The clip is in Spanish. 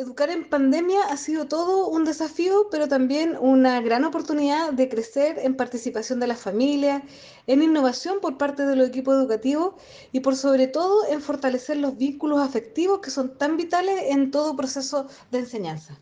Educar en pandemia ha sido todo un desafío, pero también una gran oportunidad de crecer en participación de las familias, en innovación por parte de los equipos educativos y por sobre todo en fortalecer los vínculos afectivos que son tan vitales en todo proceso de enseñanza.